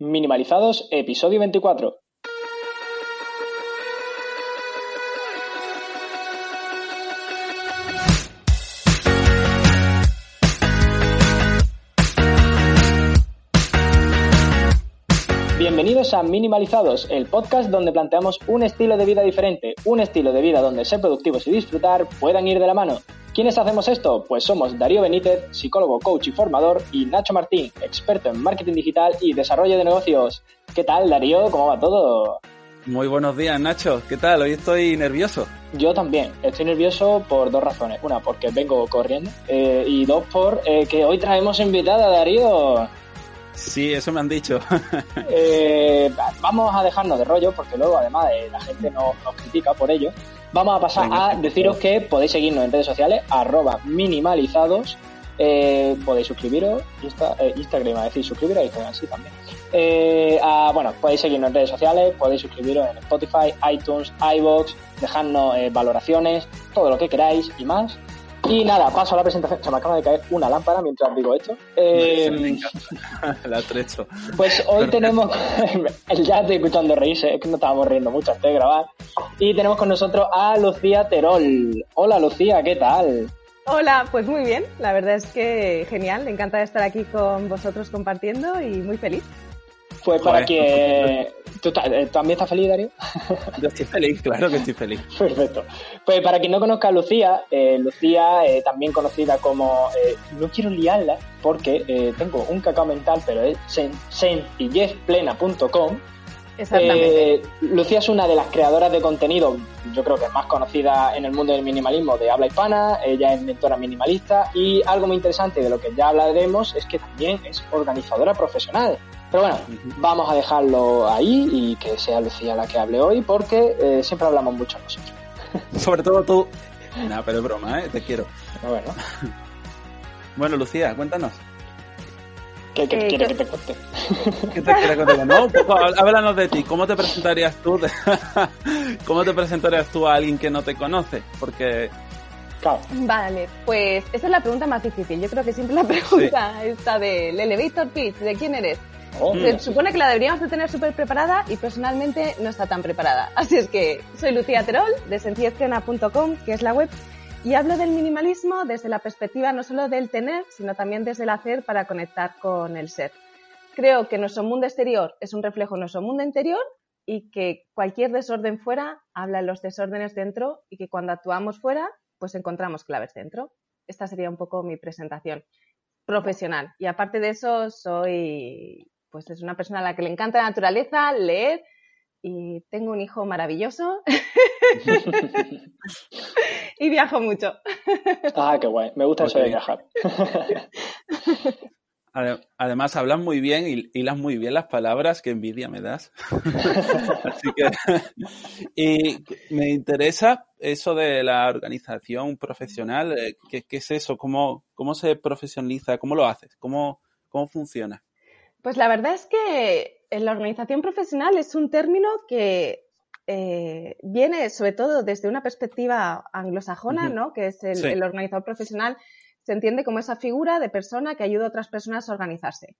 Minimalizados, episodio 24. Bienvenidos a Minimalizados, el podcast donde planteamos un estilo de vida diferente, un estilo de vida donde ser productivos y disfrutar puedan ir de la mano. ¿Quiénes hacemos esto? Pues somos Darío Benítez, psicólogo, coach y formador, y Nacho Martín, experto en marketing digital y desarrollo de negocios. ¿Qué tal, Darío? ¿Cómo va todo? Muy buenos días, Nacho. ¿Qué tal? Hoy estoy nervioso. Yo también. Estoy nervioso por dos razones. Una, porque vengo corriendo. Eh, y dos, por eh, que hoy traemos invitada, Darío. Sí, eso me han dicho. Eh, vamos a dejarnos de rollo, porque luego, además, la gente nos critica por ello. Vamos a pasar a deciros que podéis seguirnos en redes sociales, arroba minimalizados. Eh, podéis suscribiros, Insta, eh, Instagram, a decir suscribiros a Instagram, sí también. Eh, bueno, podéis seguirnos en redes sociales, podéis suscribiros en Spotify, iTunes, iBox, dejarnos valoraciones, todo lo que queráis y más. Y nada, paso a la presentación. Se me acaba de caer una lámpara mientras digo esto. Eh, la trecho. Pues hoy tenemos. ya estoy escuchando reírse, es que no estábamos riendo mucho antes de grabar. Y tenemos con nosotros a Lucía Terol. Hola Lucía, ¿qué tal? Hola, pues muy bien. La verdad es que genial. Me encanta estar aquí con vosotros compartiendo y muy feliz. Pues para que... ¿Tú eh, también estás feliz, Darío? Yo estoy feliz, claro que estoy feliz. Perfecto. Pues para quien no conozca a Lucía, eh, Lucía, eh, también conocida como... no quiero liarla porque tengo un cacao mental, pero es sencillezplena.com. Exactamente. Lucía es una de las creadoras de contenido, yo creo que es más conocida en el mundo del minimalismo de habla hispana, ella es mentora minimalista y algo muy interesante de lo que ya hablaremos es que también es organizadora profesional. Pero bueno, vamos a dejarlo ahí y que sea Lucía la que hable hoy porque eh, siempre hablamos mucho nosotros. Sobre todo tú. No, pero es broma, ¿eh? Te quiero. Bueno. bueno, Lucía, cuéntanos. ¿Qué, qué eh, quieres que te cuente? ¿Qué te quiere contar? No, háblanos de ti. ¿Cómo te presentarías tú? ¿Cómo te presentarías tú a alguien que no te conoce? Porque Claro. Vale, pues esa es la pregunta más difícil. Yo creo que siempre la pregunta está del elevator pitch, ¿de quién eres? Oh. Se supone que la deberíamos de tener súper preparada y personalmente no está tan preparada. Así es que soy Lucía Terol de sencillezplena.com, que es la web, y hablo del minimalismo desde la perspectiva no solo del tener, sino también desde el hacer para conectar con el ser. Creo que nuestro mundo exterior es un reflejo de nuestro mundo interior y que cualquier desorden fuera habla de los desórdenes dentro y que cuando actuamos fuera, pues encontramos claves dentro. Esta sería un poco mi presentación profesional. Y aparte de eso, soy pues es una persona a la que le encanta la naturaleza, leer y tengo un hijo maravilloso y viajo mucho. Ah, qué guay. Me gusta eso de viajar. Además, hablas muy bien y hilas muy bien las palabras, que envidia me das. Así que, y me interesa eso de la organización profesional. Eh, ¿Qué, qué es eso? ¿Cómo, ¿Cómo se profesionaliza? ¿Cómo lo haces? ¿Cómo, cómo funciona? Pues la verdad es que la organización profesional es un término que eh, viene sobre todo desde una perspectiva anglosajona, ¿no? Que es el, organizador profesional, se entiende como esa figura de persona que ayuda a otras personas a organizarse.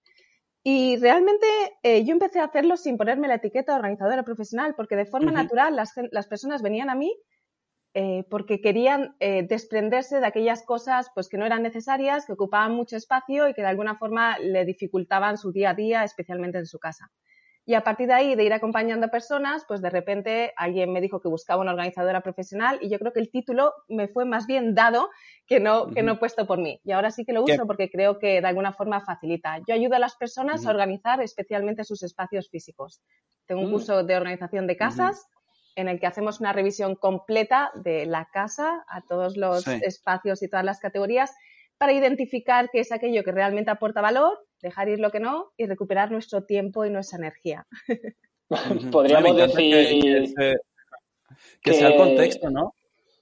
Y realmente eh, yo empecé a hacerlo sin ponerme la etiqueta de organizadora profesional, porque de forma natural las, las, personas venían a mí eh, porque querían eh, desprenderse de aquellas cosas pues, que no eran necesarias, que ocupaban mucho espacio y que de alguna forma le dificultaban su día a día, especialmente en su casa. Y a partir de ahí, de ir acompañando a personas, pues de repente alguien me dijo que buscaba una organizadora profesional y yo creo que el título me fue más bien dado que no, que no puesto por mí. Y ahora sí que lo uso porque creo que de alguna forma facilita. Yo ayudo a las personas a organizar especialmente sus espacios físicos. Tengo un mm. curso de organización de casas en el que hacemos una revisión completa de la casa a todos los espacios y todas las categorías, para identificar qué es aquello que realmente aporta valor, dejar ir lo que no y recuperar nuestro tiempo y nuestra energía. Podríamos decir que, sea el contexto, ¿no?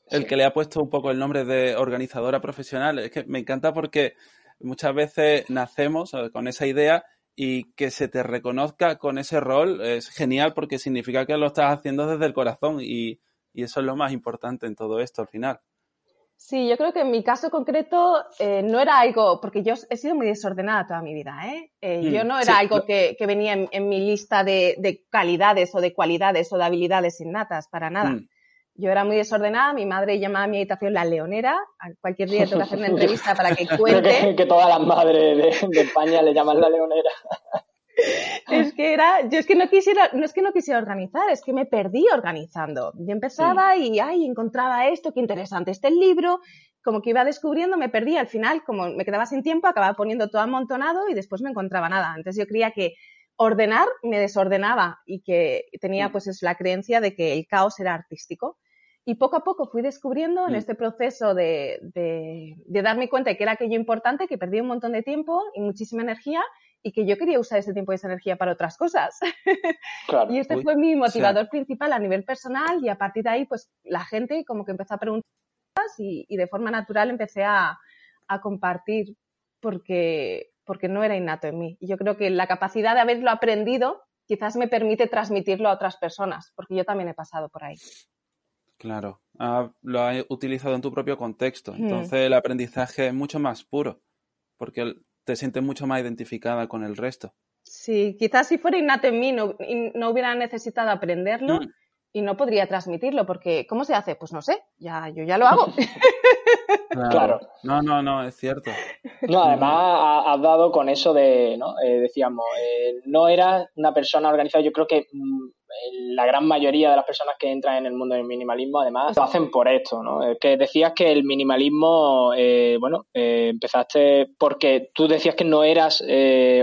El que le ha puesto un poco el nombre de organizadora profesional. Es que me encanta porque muchas veces nacemos con esa idea y que se te reconozca con ese rol es genial porque significa que lo estás haciendo desde el corazón y, eso es lo más importante en todo esto al final. Sí, yo creo que en mi caso concreto eh, no era algo, porque yo he sido muy desordenada toda mi vida, ¿eh? eh yo mm, no era algo que, venía en, mi lista de, calidades o de cualidades o de habilidades innatas, para nada. Mm. Yo era muy desordenada, mi madre llamaba a mi habitación la leonera, cualquier día tengo que hacer una entrevista para que cuente. que, todas las madres de, España le llaman la leonera. es que era, yo es que no quisiera, no es que no quisiera organizar, es que me perdí organizando. Yo empezaba y, ay, encontraba esto, qué interesante este libro, como que iba descubriendo, me perdí, al final, como me quedaba sin tiempo, acababa poniendo todo amontonado y después no encontraba nada. Entonces yo creía que ordenar me desordenaba y que tenía pues es la creencia de que el caos era artístico. Y poco a poco fui descubriendo en mm. este proceso de, de, darme cuenta de que era aquello importante, que perdí un montón de tiempo y muchísima energía y que yo quería usar ese tiempo y esa energía para otras cosas. y este fue mi motivador principal a nivel personal y a partir de ahí, pues la gente como que empezó a preguntar y, y de forma natural empecé a, a compartir porque, porque no era innato en mí. Y yo creo que la capacidad de haberlo aprendido quizás me permite transmitirlo a otras personas, porque yo también he pasado por ahí. Claro, ah, lo has utilizado en tu propio contexto. Hmm. Entonces el aprendizaje es mucho más puro, porque te sientes mucho más identificada con el resto. Sí, quizás si fuera innato en mí no, no hubiera necesitado aprenderlo hmm. y no podría transmitirlo, porque ¿cómo se hace? Pues no sé, ya, yo ya lo hago. Claro. No, no, no, es cierto. No, además has dado con eso de, ¿no? Eh, decíamos, eh, no eras una persona organizada. Yo creo que mm, la gran mayoría de las personas que entran en el mundo del minimalismo, además, lo hacen por esto, ¿no? Eh, que decías que el minimalismo, bueno, empezaste porque tú decías que no eras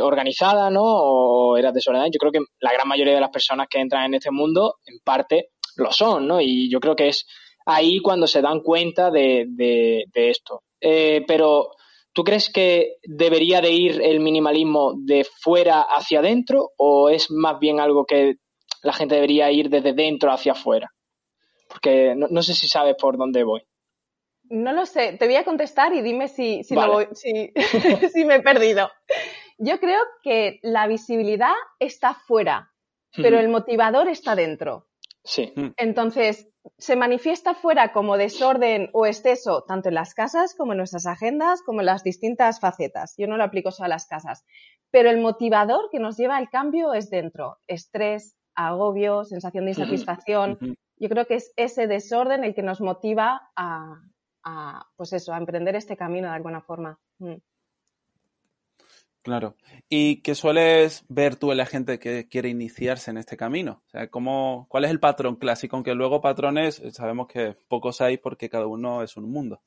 organizada, ¿no? O eras desordenada. Yo creo que la gran mayoría de las personas que entran en este mundo, en parte, lo son, ¿no? Y yo creo que es ahí cuando se dan cuenta de, de, esto. Eh, pero, ¿tú crees que debería de ir el minimalismo de fuera hacia adentro o es más bien algo que la gente debería ir desde dentro hacia afuera? Porque no, sé si sabes por dónde voy. No lo sé, te voy a contestar y dime si, si, si me he perdido. Yo creo que la visibilidad está fuera, pero el motivador está dentro. Sí. Entonces, se manifiesta fuera como desorden o exceso, tanto en las casas como en nuestras agendas, como en las distintas facetas. Yo no lo aplico solo a las casas. Pero el motivador que nos lleva al cambio es dentro. Estrés, agobio, sensación de insatisfacción. Yo creo que es ese desorden el que nos motiva a, pues eso, a emprender este camino de alguna forma. Mm. Claro. ¿Y qué sueles ver tú en la gente que quiere iniciarse en este camino? O sea, ¿cómo, ¿cuál es el patrón clásico? Aunque luego patrones eh, sabemos que pocos hay porque cada uno es un mundo.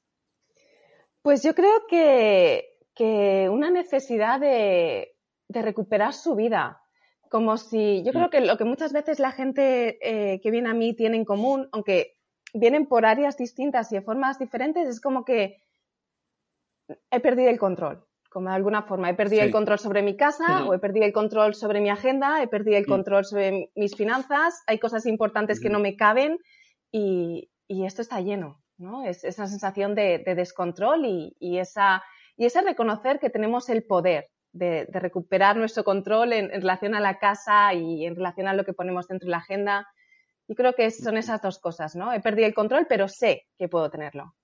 Pues yo creo que, una necesidad de, recuperar su vida. Como si, yo creo mm. que lo que muchas veces la gente eh, que viene a mí tiene en común, aunque vienen por áreas distintas y de formas diferentes, es como que he perdido el control como de alguna forma. He perdido el control sobre mi casa o he perdido el control sobre mi agenda, he perdido el control sobre mis finanzas, hay cosas importantes que no me caben y, esto está lleno, ¿no? Es esa sensación de, descontrol y, esa, y ese reconocer que tenemos el poder de, recuperar nuestro control en, relación a la casa y en relación a lo que ponemos dentro de la agenda. Yo creo que son esas dos cosas, ¿no? He perdido el control, pero sé que puedo tenerlo.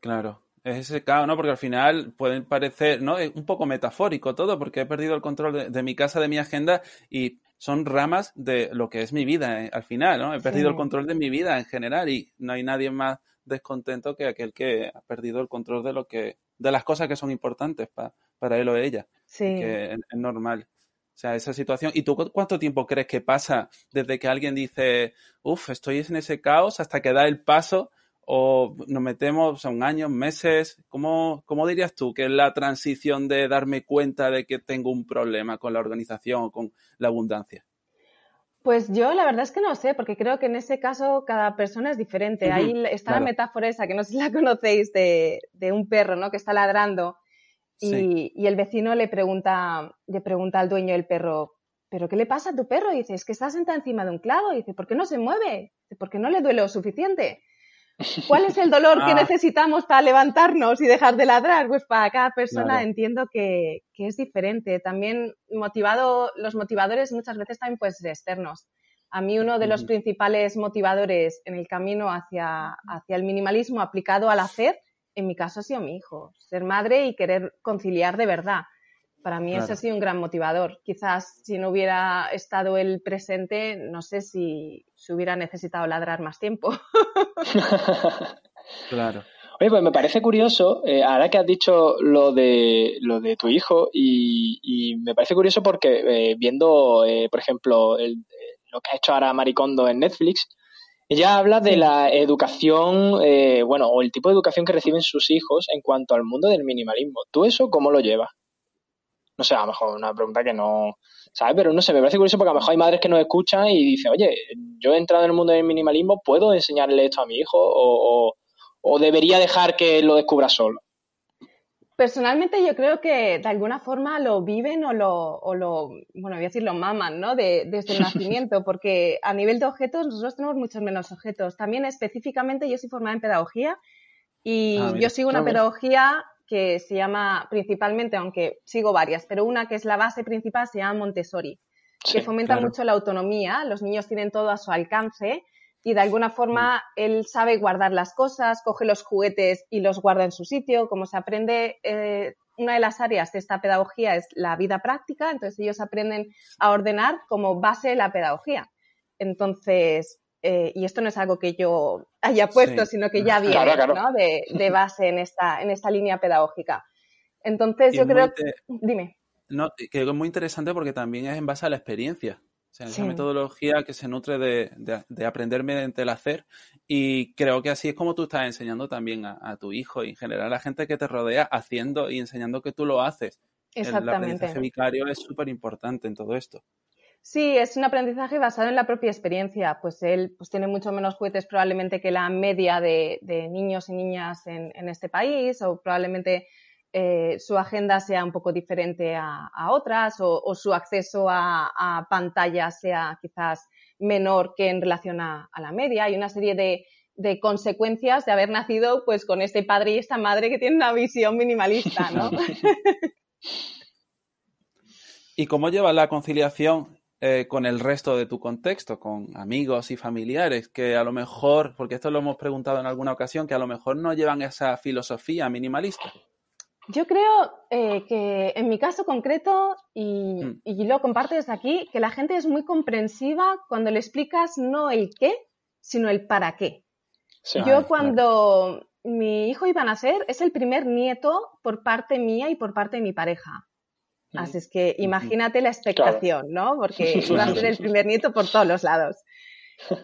Claro, es ese caos, ¿no? Porque al final pueden parecer, ¿no? Es un poco metafórico todo, porque he perdido el control de, mi casa, de mi agenda y son ramas de lo que es mi vida eh, al final, ¿no? He perdido el control de mi vida en general y no hay nadie más descontento que aquel que ha perdido el control de lo que, de las cosas que son importantes para él o ella. Sí. Que es, es normal. O sea, esa situación. ¿Y tú cuánto tiempo crees que pasa desde que alguien dice, uff, estoy en ese caos hasta que da el paso o nos metemos, son años, meses. ¿Cómo, ¿Cómo dirías tú que es la transición de darme cuenta de que tengo un problema con la organización o con la abundancia? Pues yo la verdad es que no sé, porque creo que en ese caso cada persona es diferente. Ahí está la metáfora esa, que no sé si la conocéis, de, un perro, ¿no? Que está ladrando y, y, el vecino le pregunta, le pregunta al dueño del perro, ¿pero qué le pasa a tu perro? Y dice, es que está sentado encima de un clavo. Y dice, ¿por qué no se mueve? Dice, ¿por qué no le duele lo suficiente? ¿Cuál es el dolor que ah. necesitamos para levantarnos y dejar de ladrar? Pues para cada persona entiendo que, es diferente. También motivado, los motivadores muchas veces también pueden ser externos. A mí uno de los principales motivadores en el camino hacia, hacia el minimalismo aplicado al hacer, en mi caso ha sido mi hijo. Ser madre y querer conciliar de verdad. Para mí ese ha sido un gran motivador. Quizás si no hubiera estado el presente, no sé si se hubiera necesitado ladrar más tiempo. claro. Oye, pues me parece curioso, eh, ahora que has dicho lo de, lo de tu hijo, y, me parece curioso porque eh, viendo, eh, por ejemplo, lo que ha hecho ahora Maricondo en Netflix, ella habla de la educación, bueno, o el tipo de educación que reciben sus hijos en cuanto al mundo del minimalismo. ¿Tú eso cómo lo llevas? No sé, a lo mejor una pregunta que no, ¿sabes? Pero no sé, me parece curioso porque a lo mejor hay madres que nos escuchan y dicen, oye, yo he entrado en el mundo del minimalismo, ¿puedo enseñarle esto a mi hijo o, debería dejar que lo descubra solo? Personalmente yo creo que de alguna forma lo viven o lo, o lo bueno, voy a decir lo maman, ¿no? De, desde el nacimiento, porque a nivel de objetos nosotros tenemos muchos menos objetos. También específicamente yo soy formada en pedagogía y ah, yo sigo una pedagogía que se llama principalmente, aunque sigo varias, pero una que es la base principal se llama Montessori, que fomenta mucho la autonomía, los niños tienen todo a su alcance y de alguna forma él sabe guardar las cosas, coge los juguetes y los guarda en su sitio, como se aprende, eh, una de las áreas de esta pedagogía es la vida práctica, entonces ellos aprenden a ordenar como base de la pedagogía. Entonces, eh, y esto no es algo que yo haya puesto, sino que ya viene De, base en esta, en esta línea pedagógica. Entonces, yo creo que... Dime. No, que es muy interesante porque también es en base a la experiencia. O sea, esa metodología que se nutre de, aprender mediante el hacer. Y creo que así es como tú estás enseñando también a, tu hijo y en general a la gente que te rodea haciendo y enseñando que tú lo haces. Exactamente. El aprendizaje vicario es súper importante en todo esto. Sí, es un aprendizaje basado en la propia experiencia. Pues él pues, tiene mucho menos juguetes probablemente que la media de, niños y niñas en, este país o probablemente eh, su agenda sea un poco diferente a, otras o, su acceso a, a, pantallas sea quizás menor que en relación a, la media. Hay una serie de, de, consecuencias de haber nacido pues con este padre y esta madre que tienen una visión minimalista, ¿no? ¿Y cómo lleva la conciliación eh, con el resto de tu contexto, con amigos y familiares, que a lo mejor, porque esto lo hemos preguntado en alguna ocasión, que a lo mejor no llevan esa filosofía minimalista. Yo creo eh, que en mi caso concreto, y, mm. y, lo comparto desde aquí, que la gente es muy comprensiva cuando le explicas no el qué, sino el para qué. Yo cuando mi hijo iba a nacer, es el primer nieto por parte mía y por parte de mi pareja. Así es que imagínate la expectación, ¿no? Porque iba a ser el primer nieto por todos los lados.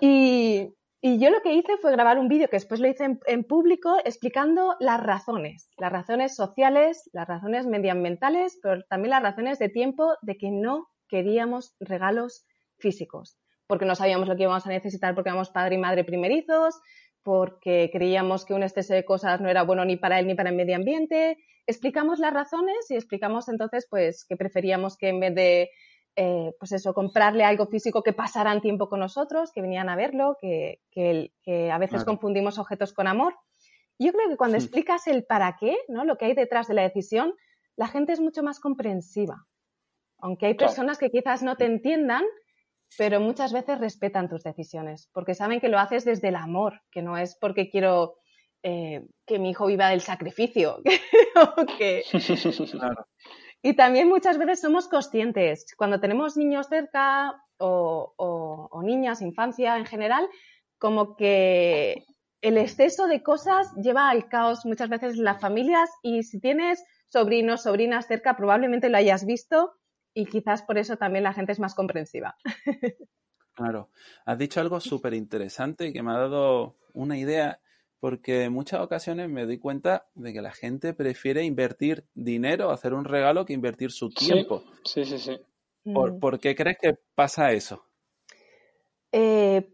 Y, yo lo que hice fue grabar un vídeo que después lo hice en, público explicando las razones, las razones sociales, las razones medioambientales, pero también las razones de tiempo de que no queríamos regalos físicos, porque no sabíamos lo que íbamos a necesitar porque éramos padre y madre primerizos, porque creíamos que un exceso de cosas no era bueno ni para él ni para el medio ambiente. Explicamos las razones y explicamos entonces pues que preferíamos que en vez de eh, pues eso, comprarle algo físico que pasaran tiempo con nosotros, que venían a verlo, que, que, a veces confundimos objetos con amor. Yo creo que cuando explicas el para qué, ¿no? lo que hay detrás de la decisión, la gente es mucho más comprensiva. Aunque hay personas que quizás no te entiendan, pero muchas veces respetan tus decisiones, porque saben que lo haces desde el amor, que no es porque quiero eh, que mi hijo viva del sacrificio. Y también muchas veces somos conscientes, cuando tenemos niños cerca o, niñas, infancia en general, como que el exceso de cosas lleva al caos muchas veces en las familias y si tienes sobrinos, sobrinas cerca, probablemente lo hayas visto y quizás por eso también la gente es más comprensiva. Claro, has dicho algo súper interesante y que me ha dado una idea, porque en muchas ocasiones me doy cuenta de que la gente prefiere invertir dinero, hacer un regalo, que invertir su tiempo. Sí, sí, sí. ¿Por, mm. ¿por qué crees que pasa eso? Eh,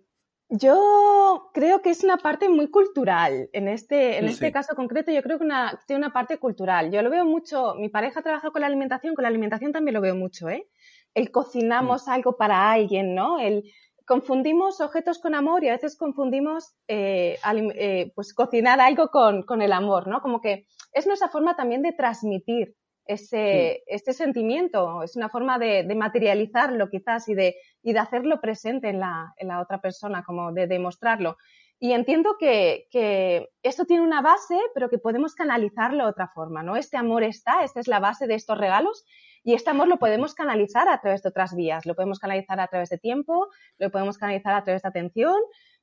yo creo que es una parte muy cultural. En este, en este caso concreto, yo creo que una, tiene una parte cultural. Yo lo veo mucho, mi pareja trabaja con la alimentación, con la alimentación también lo veo mucho, ¿eh? El cocinamos mm. algo para alguien, ¿no? El confundimos objetos con amor y a veces confundimos eh, eh, pues cocinar algo con, con, el amor, ¿no? Como que es nuestra forma también de transmitir ese, este sentimiento, es una forma de, materializarlo quizás y de, y de hacerlo presente en la, en la, otra persona, como de demostrarlo. Y entiendo que, que, esto tiene una base, pero que podemos canalizarlo de otra forma, ¿no? Este amor está, esta es la base de estos regalos y este amor lo podemos canalizar a través de otras vías, lo podemos canalizar a través de tiempo, lo podemos canalizar a través de atención,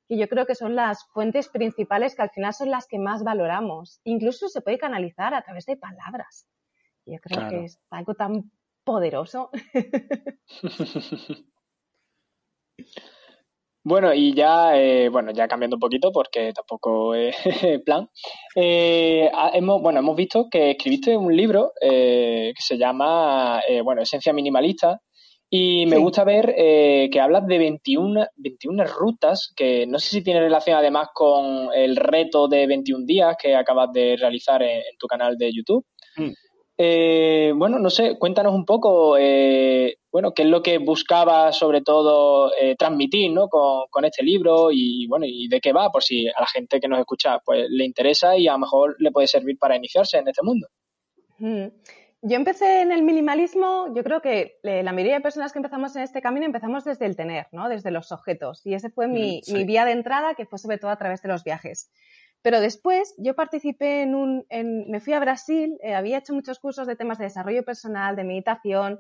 que yo creo que son las fuentes principales que al final son las que más valoramos. Incluso se puede canalizar a través de palabras. Yo creo que es algo tan poderoso. Bueno, y ya, eh, bueno, ya cambiando un poquito, porque tampoco es plan. Eh, hemos, bueno, hemos visto que escribiste un libro eh, que se llama, bueno, Esencia Minimalista, y me gusta ver que hablas de 21, 21 rutas, que no sé si tiene relación además con el reto de 21 días que acabas de realizar en, tu canal de YouTube. Mm. Eh, bueno, no sé, cuéntanos un poco, eh, bueno, qué es lo que buscaba sobre todo eh, transmitir, ¿no? Con, este libro y, bueno, y de qué va, por si a la gente que nos escucha, pues le interesa y a lo mejor le puede servir para iniciarse en este mundo. Yo empecé en el minimalismo, yo creo que la mayoría de personas que empezamos en este camino empezamos desde el tener, ¿no? Desde los objetos. Y ese fue mi, mi vía de entrada, que fue sobre todo a través de los viajes. Pero después yo participé en un, me fui a Brasil, eh, había hecho muchos cursos de temas de desarrollo personal, de meditación,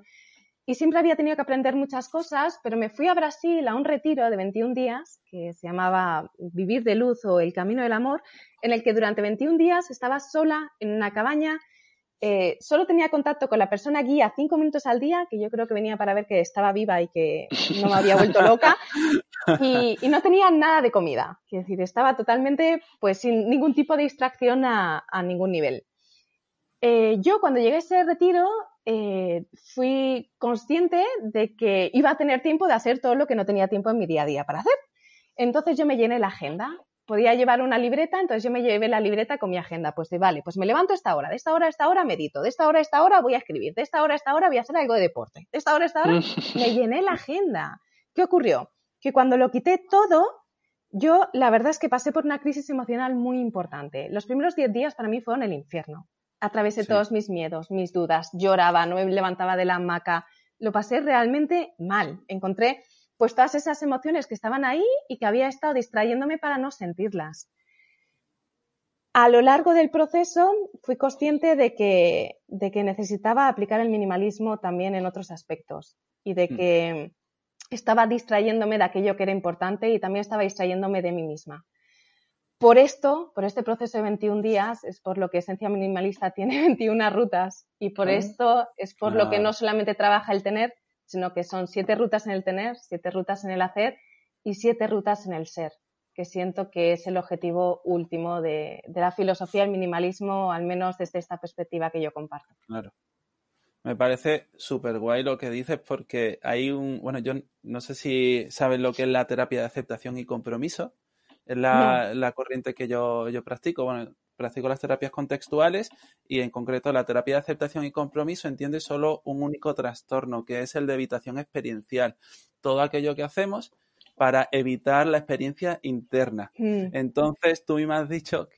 y siempre había tenido que aprender muchas cosas, pero me fui a Brasil a un retiro de 21 días que se llamaba Vivir de Luz o El Camino del Amor, en el que durante 21 días estaba sola en una cabaña eh, solo tenía contacto con la persona guía cinco minutos al día, que yo creo que venía para ver que estaba viva y que no me había vuelto loca, y, no tenía nada de comida. Es decir, estaba totalmente, pues, sin ningún tipo de distracción a, ningún nivel. Eh, yo cuando llegué a ese retiro eh, fui consciente de que iba a tener tiempo de hacer todo lo que no tenía tiempo en mi día a día para hacer. Entonces yo me llené la agenda podía llevar una libreta, entonces yo me llevé la libreta con mi agenda. Pues de, vale, pues me levanto a esta hora, de esta hora a esta hora medito, de esta hora a esta hora voy a escribir, de esta hora a esta hora voy a hacer algo de deporte, de esta hora a esta hora me llené la agenda. ¿Qué ocurrió? Que cuando lo quité todo, yo la verdad es que pasé por una crisis emocional muy importante. Los primeros 10 días para mí fueron el infierno. Atravesé todos mis miedos, mis dudas, lloraba, no me levantaba de la hamaca. Lo pasé realmente mal. Encontré pues todas esas emociones que estaban ahí y que había estado distrayéndome para no sentirlas. A lo largo del proceso fui consciente de que, de que necesitaba aplicar el minimalismo también en otros aspectos y de mm. que estaba distrayéndome de aquello que era importante y también estaba distrayéndome de mí misma. Por esto, por este proceso de 21 días, es por lo que Esencia Minimalista tiene 21 rutas y por ah. esto es por lo que no solamente trabaja el tener, sino que son siete rutas en el tener, siete rutas en el hacer y siete rutas en el ser, que siento que es el objetivo último de, la filosofía del minimalismo, al menos desde esta perspectiva que yo comparto. Claro. Me parece súper guay lo que dices porque hay un, bueno, yo no sé si sabes lo que es la terapia de aceptación y compromiso, es la, la corriente que yo, yo practico. Bueno, practico las terapias contextuales y en concreto la terapia de aceptación y compromiso entiende solo un único trastorno, que es el de evitación experiencial. Todo aquello que hacemos para evitar la experiencia interna. Mm. Entonces, tú me has dicho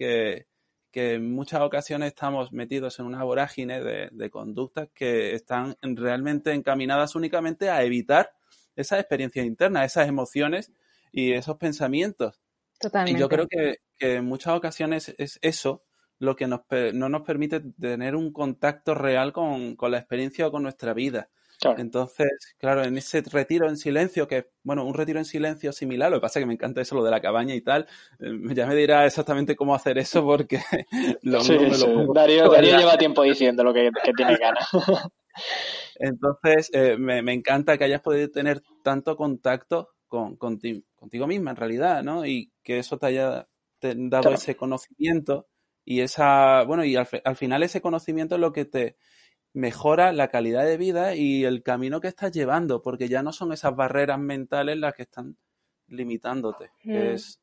que, en muchas ocasiones estamos metidos en una vorágine de, de conductas que están realmente encaminadas únicamente a evitar esa experiencia interna, esas emociones y esos pensamientos. Y yo creo que, en muchas ocasiones es eso lo que nos, no nos permite tener un contacto real con, la experiencia o con nuestra vida. Entonces, claro, en ese retiro en silencio, que bueno, un retiro en silencio similar, lo que pasa es que me encanta eso, lo de la cabaña y tal, eh, ya me dirá exactamente cómo hacer eso porque lo, sí, Darío, lleva tiempo diciendo lo que, tiene ganas. Entonces, eh, me, me, encanta que hayas podido tener tanto contacto con, contigo misma en realidad, ¿no? Y que eso te haya dado ese conocimiento y esa, bueno, y al, final ese conocimiento es lo que te mejora la calidad de vida y el camino que estás llevando, porque ya no son esas barreras mentales las que están limitándote. es,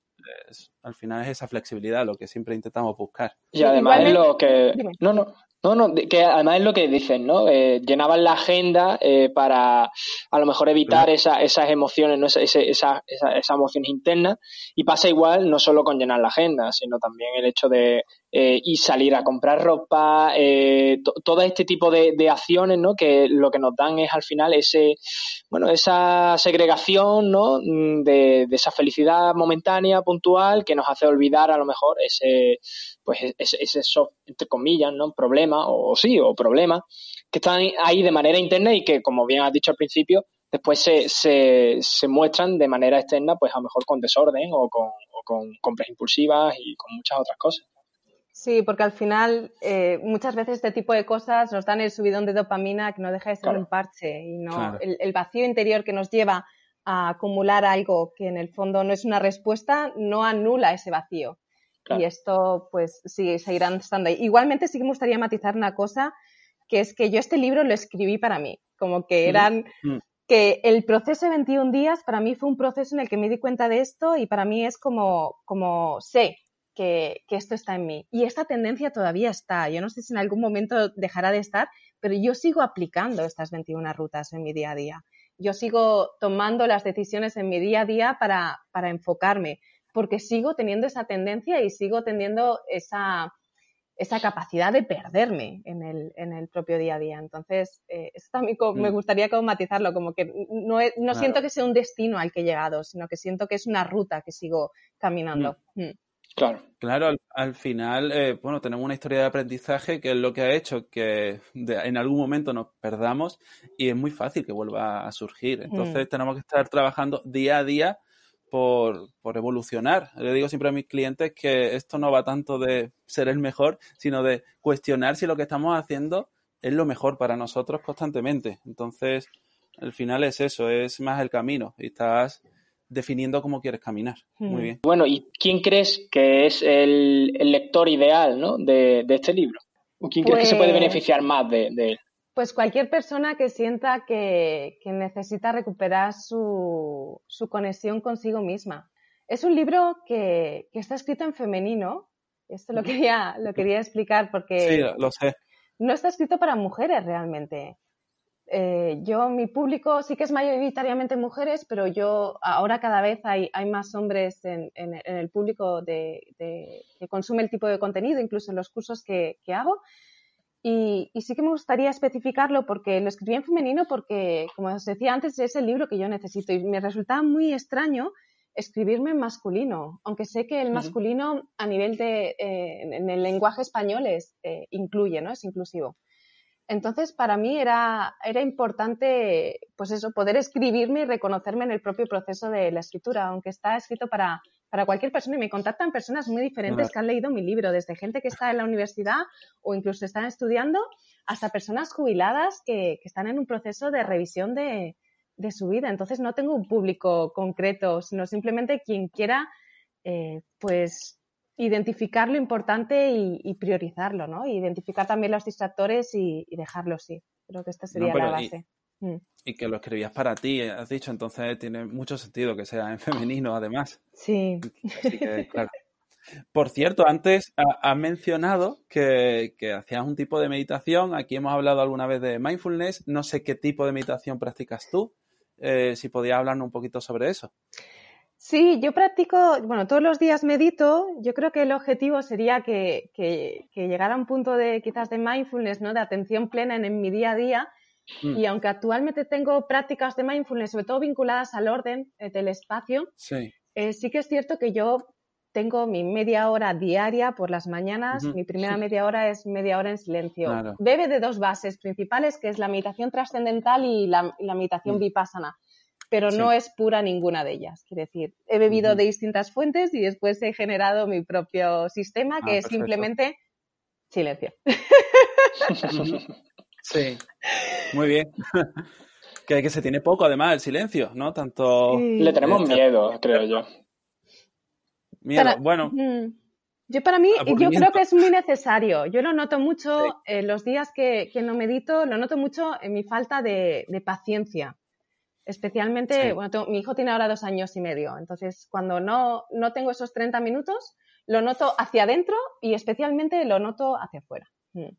al final es esa flexibilidad lo que siempre intentamos buscar. Y además es lo que... No, no, no, no, que además es lo que dicen, ¿no? Eh, llenaban la agenda eh, para a lo mejor evitar esa, esas emociones, ¿no? Esa, esa, esas emociones internas. Y pasa igual no solo con llenar la agenda, sino también el hecho de eh, y salir a comprar ropa, eh, todo este tipo de, acciones, ¿no? Que lo que nos dan es al final ese, bueno, esa segregación, ¿no? Mm, de, esa felicidad momentánea, puntual, que nos hace olvidar a lo mejor ese, pues ese, ese entre comillas, ¿no? Problema, o, sí, o problema, que están ahí de manera interna y que, como bien has dicho al principio, después se, se, se muestran de manera externa, pues a lo mejor con desorden o con, o con compras impulsivas y con muchas otras cosas. Sí, porque al final eh, muchas veces este tipo de cosas nos dan el subidón de dopamina que no deja de ser un parche y no el, vacío interior que nos lleva a acumular algo que en el fondo no es una respuesta no anula ese vacío. Y esto pues sí, seguirán estando ahí. Igualmente sí que me gustaría matizar una cosa, que es que yo este libro lo escribí para mí, como que eran... Mm. que el proceso de 21 días para mí fue un proceso en el que me di cuenta de esto y para mí es como, como sé que, esto está en mí. Y esta tendencia todavía está. Yo no sé si en algún momento dejará de estar, pero yo sigo aplicando estas 21 rutas en mi día a día. Yo sigo tomando las decisiones en mi día a día para, para enfocarme, porque sigo teniendo esa tendencia y sigo teniendo esa, esa capacidad de perderme en el, en el propio día a día. Entonces, eh, esto también me mm. gustaría como matizarlo, como que no, no siento que sea un destino al que he llegado, sino que siento que es una ruta que sigo caminando. Mm. Mm. Claro. Claro, al, final, eh, bueno, tenemos una historia de aprendizaje que es lo que ha hecho que en algún momento nos perdamos y es muy fácil que vuelva a surgir. Entonces mm. tenemos que estar trabajando día a día por, por, evolucionar. Le digo siempre a mis clientes que esto no va tanto de ser el mejor, sino de cuestionar si lo que estamos haciendo es lo mejor para nosotros constantemente. Entonces, al final es eso, es más el camino. Y estás definiendo cómo quieres caminar. Muy bien. Bueno, ¿y quién crees que es el, lector ideal ¿no? de, este libro? ¿Quién crees que se puede pues beneficiar más de, él? Pues cualquier persona que sienta que, necesita recuperar su, conexión consigo misma. Es un libro que, está escrito en femenino. Esto lo quería, lo quería explicar porque. Sí, lo sé. No está escrito para mujeres realmente. Eh, yo, mi público sí que es mayoritariamente mujeres, pero yo ahora cada vez hay, más hombres en, el público de, que consume el tipo de contenido, incluso en los cursos que, hago. Y, sí que me gustaría especificarlo porque lo escribí en femenino porque, como os decía antes, es el libro que yo necesito y me resultaba muy extraño escribirme en masculino, aunque sé que el masculino a nivel de, eh, en el lenguaje español es, eh, incluye, ¿no? Es inclusivo. Entonces, para mí era, era importante, pues eso, poder escribirme y reconocerme en el propio proceso de la escritura, aunque está escrito para, para cualquier persona y me contactan personas muy diferentes que han leído mi libro, desde gente que está en la universidad o incluso están estudiando, hasta personas jubiladas que, están en un proceso de revisión de, de, su vida. Entonces, no tengo un público concreto, sino simplemente quien quiera, eh, pues identificar lo importante y, priorizarlo, ¿no? Identificar también los distractores y, dejarlo sí. Creo que esta sería la base. Mm. Y, que lo escribías para ti, has dicho, entonces tiene mucho sentido que sea en femenino, además. Sí. Por cierto, antes has mencionado que, hacías un tipo de meditación. Aquí hemos hablado alguna vez de mindfulness. No sé qué tipo de meditación practicas tú. Eh, si podías hablarnos un poquito sobre eso. Sí, yo practico, bueno, todos los días medito. Yo creo que el objetivo sería que, que, llegara a un punto de quizás de mindfulness, ¿no? De atención plena en, mi día a día. Mm. Y aunque actualmente tengo prácticas de mindfulness, sobre todo vinculadas al orden eh, del espacio, sí. Eh, sí que es cierto que yo tengo mi media hora diaria por las mañanas. Mi primera media hora es media hora en silencio. Bebe de dos bases principales, que es la meditación trascendental y la, meditación mm. vipassana pero no es pura ninguna de ellas. Quiere decir, he bebido de distintas fuentes y después he generado mi propio sistema ah, que es simplemente silencio. Sí, muy bien. que, que se tiene poco además el silencio, ¿no? Tanto... Le tenemos miedo, creo yo. Miedo, bueno. Yo para mí, yo creo que es muy necesario. Yo lo noto mucho en los días que, no medito, lo noto mucho en mi falta de paciencia Especialmente, bueno, mi hijo tiene ahora dos años y medio, entonces cuando no, no tengo esos 30 minutos, lo noto hacia adentro y especialmente lo noto hacia afuera. Mm.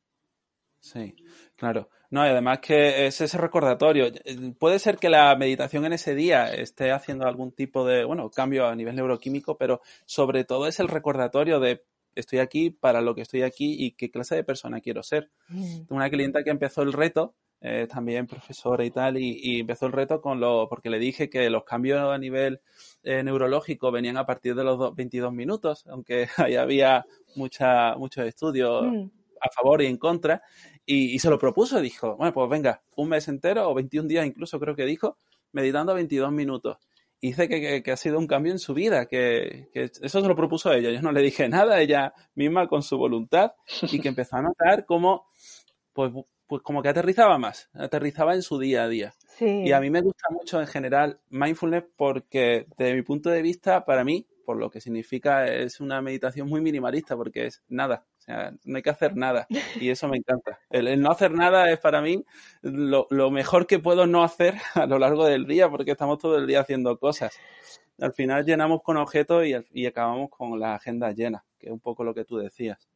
Sí, claro. No, y además que es ese recordatorio. Puede ser que la meditación en ese día esté haciendo algún tipo de, bueno, cambio a nivel neuroquímico, pero sobre todo es el recordatorio de estoy aquí para lo que estoy aquí y qué clase de persona quiero ser. Mm. Tengo una clienta que empezó el reto, eh, también profesora y tal, y, empezó el reto con lo, porque le dije que los cambios a nivel eh, neurológico venían a partir de los 22 minutos, aunque ahí había mucha, muchos estudios mm. a favor y en contra, y, se lo propuso, dijo, bueno, pues venga, un mes entero o 21 días incluso creo que dijo, meditando 22 minutos. Y dice que, ha sido un cambio en su vida, que, eso se lo propuso ella. Yo no le dije nada, ella misma con su voluntad, y que empezó a notar cómo, pues, pues como que aterrizaba más, aterrizaba en su día a día. Y a mí me gusta mucho en general mindfulness porque desde mi punto de vista, para mí, por lo que significa, es una meditación muy minimalista porque es nada, o sea, no hay que hacer nada y eso me encanta. El, no hacer nada es para mí lo, mejor que puedo no hacer a lo largo del día porque estamos todo el día haciendo cosas. Al final llenamos con objetos y, y acabamos con la agenda llena, que es un poco lo que tú decías.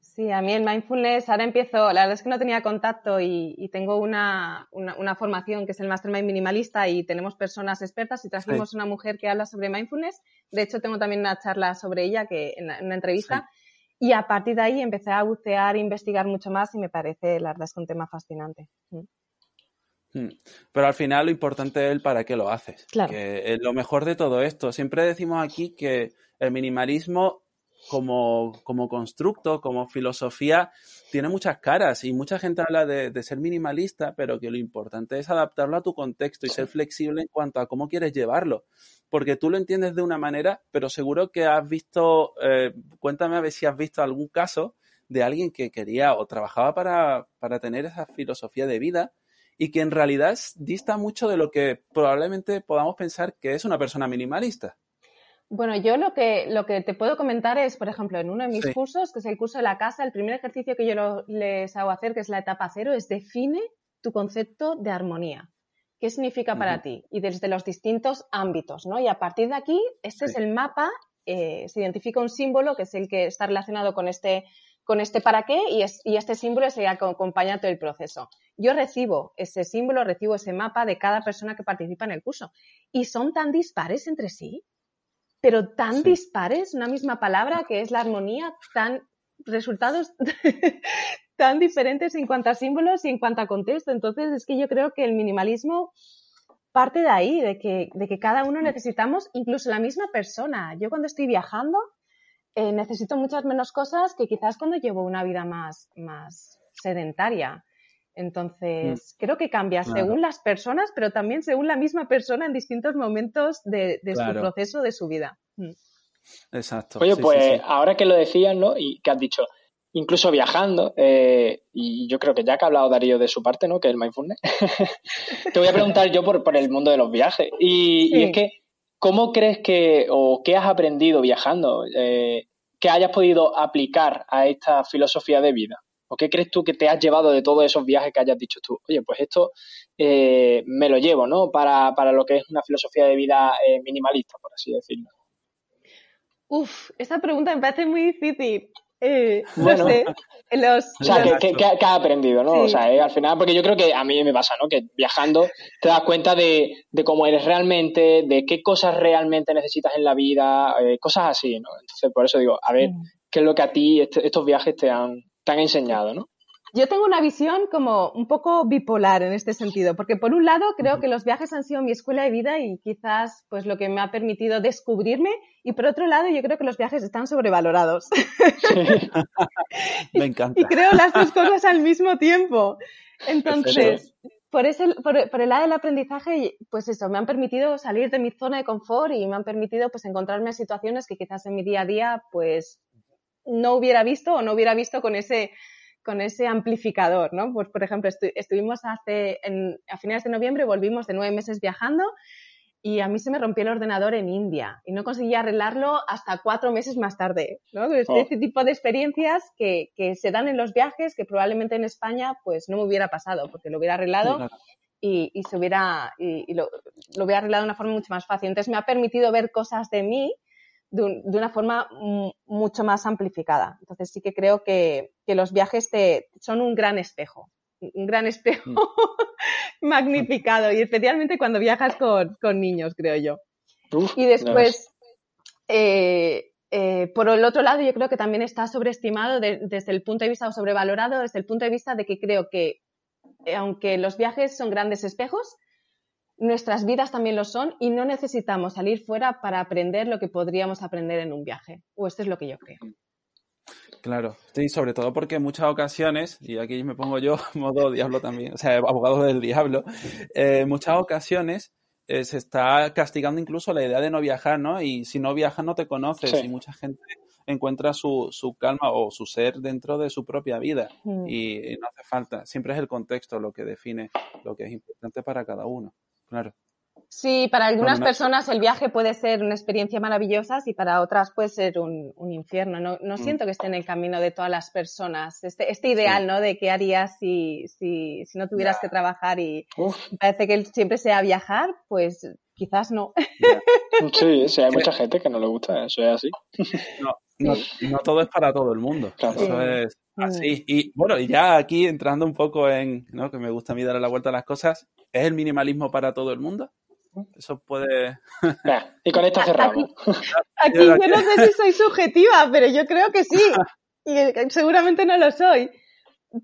Sí, a mí el mindfulness ahora empiezo, la verdad es que no tenía contacto y, tengo una, una, formación que es el Mastermind Minimalista y tenemos personas expertas y trajimos una mujer que habla sobre mindfulness. De hecho, tengo también una charla sobre ella que en, una entrevista. Y a partir de ahí empecé a bucear, e investigar mucho más y me parece, la verdad es que un tema fascinante. Mm. Hmm. Pero al final lo importante es el para qué lo haces. Claro. Que lo mejor de todo esto. Siempre decimos aquí que el minimalismo como, como constructo, como filosofía, tiene muchas caras y mucha gente habla de, ser minimalista, pero que lo importante es adaptarlo a tu contexto y ser flexible en cuanto a cómo quieres llevarlo. Porque tú lo entiendes de una manera, pero seguro que has visto, eh, cuéntame a ver si has visto algún caso de alguien que quería o trabajaba para, para tener esa filosofía de vida y que en realidad dista mucho de lo que probablemente podamos pensar que es una persona minimalista. Bueno, yo lo que, lo que te puedo comentar es, por ejemplo, en uno de mis cursos, que es el curso de la casa, el primer ejercicio que yo les hago hacer, que es la etapa cero, es define tu concepto de armonía. ¿Qué significa para ti? Y desde los distintos ámbitos, ¿no? Y a partir de aquí, este es el mapa, eh, se identifica un símbolo que es el que está relacionado con este, con este para qué y, y este símbolo es el que acompaña todo el proceso. Yo recibo ese símbolo, recibo ese mapa de cada persona que participa en el curso. Y son tan dispares entre sí pero tan dispares, una misma palabra que es la armonía, tan resultados tan diferentes en cuanto a símbolos y en cuanto a contexto. Entonces, es que yo creo que el minimalismo parte de ahí, de que, de que cada uno necesitamos, incluso la misma persona. Yo cuando estoy viajando, eh, necesito muchas menos cosas que quizás cuando llevo una vida más, más sedentaria. Entonces, mm. creo que cambia según las personas, pero también según la misma persona en distintos momentos de, su proceso de su vida. Mm. Exacto. Oye, pues ahora que lo decías, ¿no? Y que has dicho, incluso viajando, eh, y yo creo que ya que ha hablado Darío de su parte, ¿no? Que es el mindfulness, te voy a preguntar yo por, el mundo de los viajes. Y, es que, ¿cómo crees que, o qué has aprendido viajando, eh, que hayas podido aplicar a esta filosofía de vida? ¿O qué crees tú que te has llevado de todos esos viajes que hayas dicho tú? Oye, pues esto eh, me lo llevo, ¿no? Para, lo que es una filosofía de vida eh, minimalista, por así decirlo. Uf, esa pregunta me parece muy difícil. Eh, no sé. Los, o sea, ¿qué, has aprendido, no? O sea, al final, porque yo creo que a mí me pasa, ¿no? Que viajando te das cuenta de, cómo eres realmente, de qué cosas realmente necesitas en la vida, cosas así, ¿no? Entonces, por eso digo, a ver, mm. ¿qué es lo que a ti este, estos viajes te han, han enseñado, ¿no? Yo tengo una visión como un poco bipolar en este sentido, porque por un lado creo que los viajes han sido mi escuela de vida y quizás pues lo que me ha permitido descubrirme y por otro lado yo creo que los viajes están sobrevalorados. me encanta. Y, creo las dos cosas al mismo tiempo. Entonces, por, ese, por, por, el lado del aprendizaje, pues eso, me han permitido salir de mi zona de confort y me han permitido pues encontrarme en situaciones que quizás en mi día a día pues no hubiera visto o no hubiera visto con ese, con ese amplificador, ¿no? Pues, por ejemplo, estuvimos hace, a finales de noviembre, volvimos de nueve meses viajando y a mí se me rompió el ordenador en India y no conseguí arreglarlo hasta cuatro meses más tarde, ¿no? Oh. Este tipo de experiencias que, se dan en los viajes que probablemente en España pues no me hubiera pasado porque lo hubiera arreglado y, se hubiera, y, lo, hubiera arreglado de una forma mucho más fácil. Entonces me ha permitido ver cosas de mí de, una forma mucho más amplificada. Entonces sí que creo que, los viajes te, son un gran espejo, un gran espejo mm. magnificado y especialmente cuando viajas con, niños, creo yo. y después, eh, eh, por el otro lado, yo creo que también está sobreestimado desde el punto de vista o sobrevalorado desde el punto de vista de que creo que eh, aunque los viajes son grandes espejos, nuestras vidas también lo son y no necesitamos salir fuera para aprender lo que podríamos aprender en un viaje. O esto es lo que yo creo. Claro, sí, sobre todo porque en muchas ocasiones, y aquí me pongo yo modo diablo también, o sea, abogado del diablo, eh, en muchas ocasiones eh, se está castigando incluso la idea de no viajar, ¿no? Y si no viajas no te conoces y mucha gente encuentra su, su, calma o su ser dentro de su propia vida mm. y, no hace falta. Siempre es el contexto lo que define lo que es importante para cada uno. Claro. Sí, para algunas personas el viaje puede ser una experiencia maravillosa y para otras puede ser un, infierno. No, no mm. siento que esté en el camino de todas las personas. Este, este ideal, ¿no? De qué harías si, si, si no tuvieras que trabajar y parece que siempre sea viajar, pues quizás no. Sí, sí, hay mucha gente que no le gusta, eso es así. No, no, no todo es para todo el mundo. Eso es así. Y bueno, y ya aquí entrando un poco en, ¿no? Que me gusta a mí darle la vuelta a las cosas, ¿es el minimalismo para todo el mundo? Eso puede. y con esto cerramos. Aquí, yo no sé si soy subjetiva, pero yo creo que sí. Y seguramente no lo soy.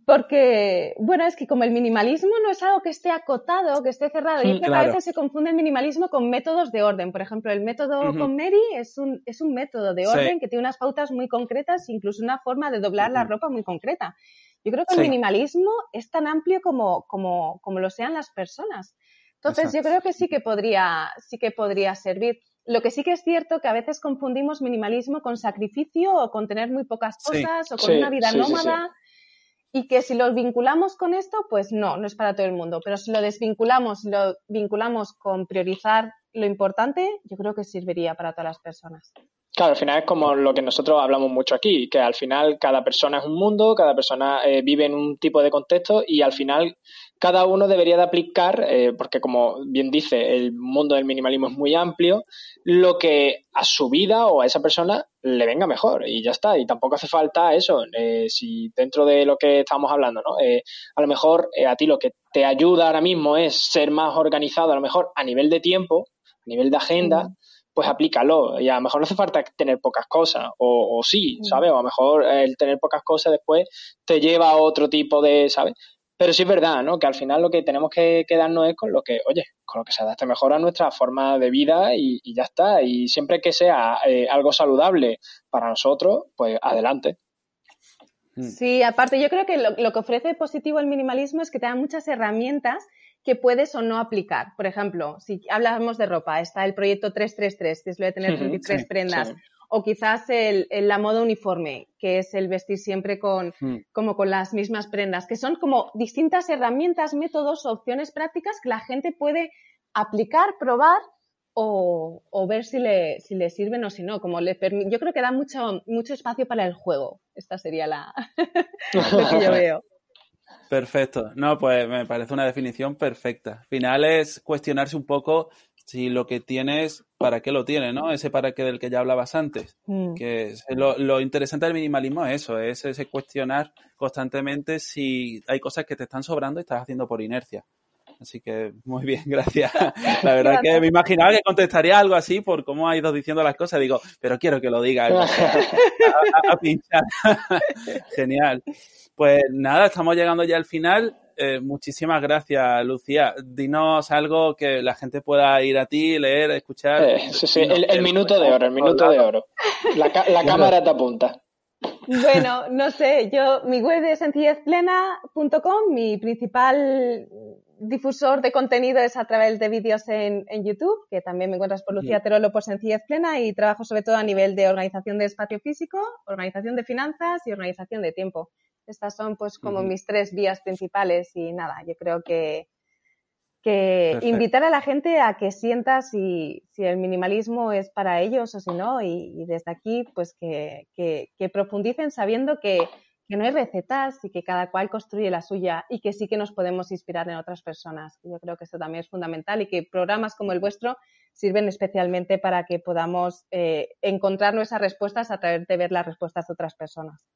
Porque, bueno, es que como el minimalismo no es algo que esté acotado, que esté cerrado, y a veces se confunde el minimalismo con métodos de orden. Por ejemplo, el método con Mary es un, es un método de orden que tiene unas pautas muy concretas, incluso una forma de doblar la ropa muy concreta. Yo creo que el minimalismo es tan amplio como, como, como lo sean las personas. Entonces, yo creo que sí que podría, sí que podría servir. Lo que sí que es cierto que a veces confundimos minimalismo con sacrificio o con tener muy pocas cosas o con una vida nómada y que si lo vinculamos con esto, pues no, no es para todo el mundo. Pero si lo desvinculamos, lo vinculamos con priorizar lo importante, yo creo que serviría para todas las personas. Claro, al final es como lo que nosotros hablamos mucho aquí, que al final cada persona es un mundo, cada persona eh, vive en un tipo de contexto y al final cada uno debería de aplicar, eh, porque como bien dice, el mundo del minimalismo es muy amplio, lo que a su vida o a esa persona le venga mejor y ya está. Y tampoco hace falta eso, eh, si dentro de lo que estamos hablando, ¿no? a lo mejor a ti lo que te ayuda ahora mismo es ser más organizado, a lo mejor a nivel de tiempo, a nivel de agenda pues aplícalo. Y a lo mejor no hace falta tener pocas cosas, o, o sí, mm. ¿sabes? O a lo mejor el tener pocas cosas después te lleva a otro tipo de, ¿sabes? Pero sí es verdad, ¿no? Que al final lo que tenemos que quedarnos es con lo que, oye, con lo que se adapte mejor a nuestra forma de vida y, ya está. Y siempre que sea eh, algo saludable para nosotros, pues adelante. Mm. Sí, aparte yo creo que lo, lo, que ofrece positivo el minimalismo es que te da muchas herramientas que puedes o no aplicar. Por ejemplo, si hablamos de ropa, está el proyecto 333, que es lo de tener 33 prendas. O quizás el, la moda uniforme, que es el vestir siempre con, como con las mismas prendas, que son como distintas herramientas, métodos, opciones prácticas que la gente puede aplicar, probar o, ver si le, si le sirven o si no. Como le yo creo que da mucho, mucho espacio para el juego. Esta sería la lo que yo veo. Perfecto. No, pues me parece una definición perfecta. Al final es cuestionarse un poco si lo que tienes, ¿para qué lo tienes, no? Ese para qué del que ya hablabas antes. Mm. Que lo, interesante del minimalismo es eso, es ese cuestionar constantemente si hay cosas que te están sobrando y estás haciendo por inercia. Así que muy bien, gracias. La verdad es que me imaginaba que contestaría algo así por cómo ha ido diciendo las cosas. Digo, pero quiero que lo diga. a pinchar. Genial. Pues nada, estamos llegando ya al final. Eh, muchísimas gracias, Lucía. Dinos algo que la gente pueda ir a ti, leer, escuchar. Eh, sí, sí, el, minuto de oro, el minuto de oro. La, cámara te apunta. Bueno, no sé, yo, mi web es sencillezplena.com, mi principal difusor de contenido es a través de vídeos en, en, YouTube, que también me encuentras por Lucía Terolo por Sencillez Plena y trabajo sobre todo a nivel de organización de espacio físico, organización de finanzas y organización de tiempo. Estas son pues como mis tres vías principales y nada, yo creo que, que invitar a la gente a que sienta si, si, el minimalismo es para ellos o si no y, desde aquí pues que, que, profundicen sabiendo que, que no hay recetas y que cada cual construye la suya y que sí que nos podemos inspirar en otras personas. Yo creo que eso también es fundamental y que programas como el vuestro sirven especialmente para que podamos eh, encontrar nuestras respuestas a través de ver las respuestas de otras personas.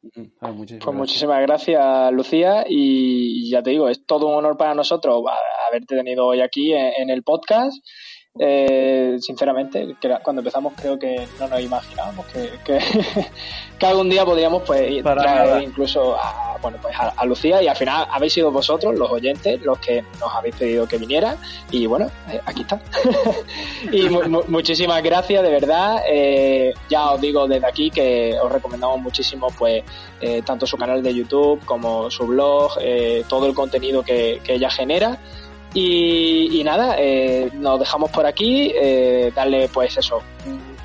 Pues muchísimas gracias, Lucía. Y ya te digo, es todo un honor para nosotros haberte tenido hoy aquí en el podcast. Eh, sinceramente, cuando empezamos creo que no nos imaginábamos que, que, algún día podríamos pues traer incluso a, bueno, pues a, Lucía y al final habéis sido vosotros, los oyentes, los que nos habéis pedido que viniera y bueno, eh, aquí está. y muchísimas gracias, de verdad. Eh, ya os digo desde aquí que os recomendamos muchísimo pues eh, tanto su canal de YouTube como su blog, todo el contenido que, ella genera. Y, nada, eh, nos dejamos por aquí, eh, darle pues eso,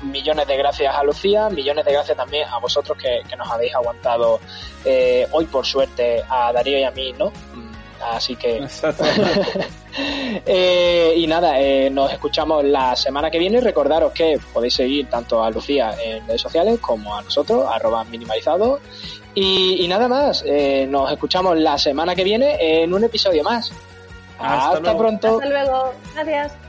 millones de gracias a Lucía, millones de gracias también a vosotros que, nos habéis aguantado eh, hoy por suerte a Darío y a mí, ¿no? Así que... y nada, nos escuchamos la semana que viene. Recordaros que podéis seguir tanto a Lucía en redes sociales como a nosotros, arroba minimalizado. Y, y nada más, nos escuchamos la semana que viene en un episodio más. Hasta, pronto. Hasta luego. Gracias.